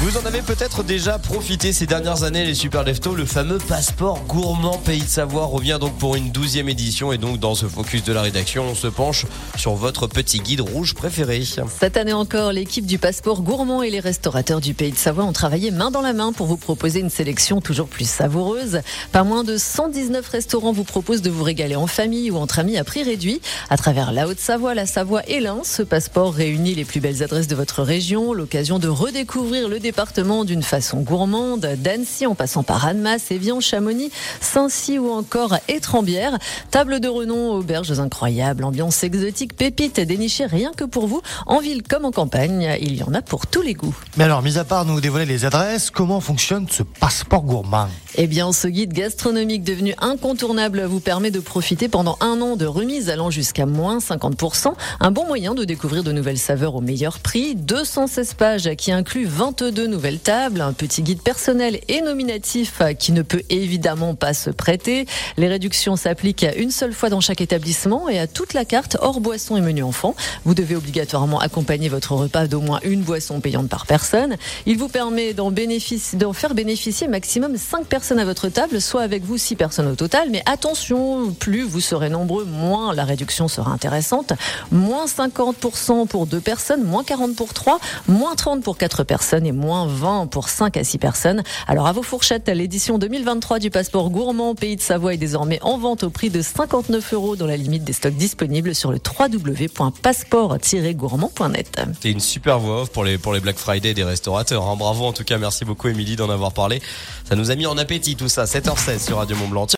Vous en avez peut-être déjà profité ces dernières années, les super leftos. Le fameux passeport gourmand Pays de Savoie revient donc pour une douzième édition. Et donc, dans ce focus de la rédaction, on se penche sur votre petit guide rouge préféré. Cette année encore, l'équipe du passeport gourmand et les restaurateurs du Pays de Savoie ont travaillé main dans la main pour vous proposer une sélection toujours plus savoureuse. Pas moins de 119 restaurants vous proposent de vous régaler en famille ou entre amis à prix réduit. À travers la Haute-Savoie, la Savoie et l'Ain, ce passeport réunit les plus belles adresses de votre région, l'occasion de redécouvrir le département d'une façon gourmande, d'Annecy en passant par Annemasse, Évian, Chamonix, Saint-Cy ou encore Étrembière. Table de renom, auberges incroyables, ambiance exotique, pépites dénichées rien que pour vous, en ville comme en campagne, il y en a pour tous les goûts. Mais alors, mis à part nous dévoiler les adresses, comment fonctionne ce passeport gourmand? Eh bien, ce guide gastronomique devenu incontournable vous permet de profiter pendant un an de remises allant jusqu'à moins 50%. Un bon moyen de découvrir de nouvelles saveurs au meilleur prix. 216 pages qui inclut 22 nouvelles tables, un petit guide personnel et nominatif qui ne peut évidemment pas se prêter. Les réductions s'appliquent une seule fois dans chaque établissement et à toute la carte hors boisson et menu enfant. Vous devez obligatoirement accompagner votre repas d'au moins une boisson payante par personne. Il vous permet d'en d'en faire bénéficier maximum 5 personnes à votre table, soit avec vous 6 personnes au total. Mais attention, plus vous serez nombreux, moins la réduction sera intéressante. Moins 50% pour deux personnes, moins 40 pour 3, moins 30 pour 4 personnes et moins 20 pour 5 à 6 personnes. Alors à vos fourchettes, l'édition 2023 du passeport gourmand Pays de Savoie est désormais en vente au prix de 59 euros dans la limite des stocks disponibles sur le www.passeport-gourmand.net. C'est une super voix off pour les, pour les Black Friday des restaurateurs. hein. Bravo en tout cas, merci beaucoup Émilie d'en avoir parlé. Ça nous a mis en appétit tout ça. 7h16 sur Radio Mont Blanc.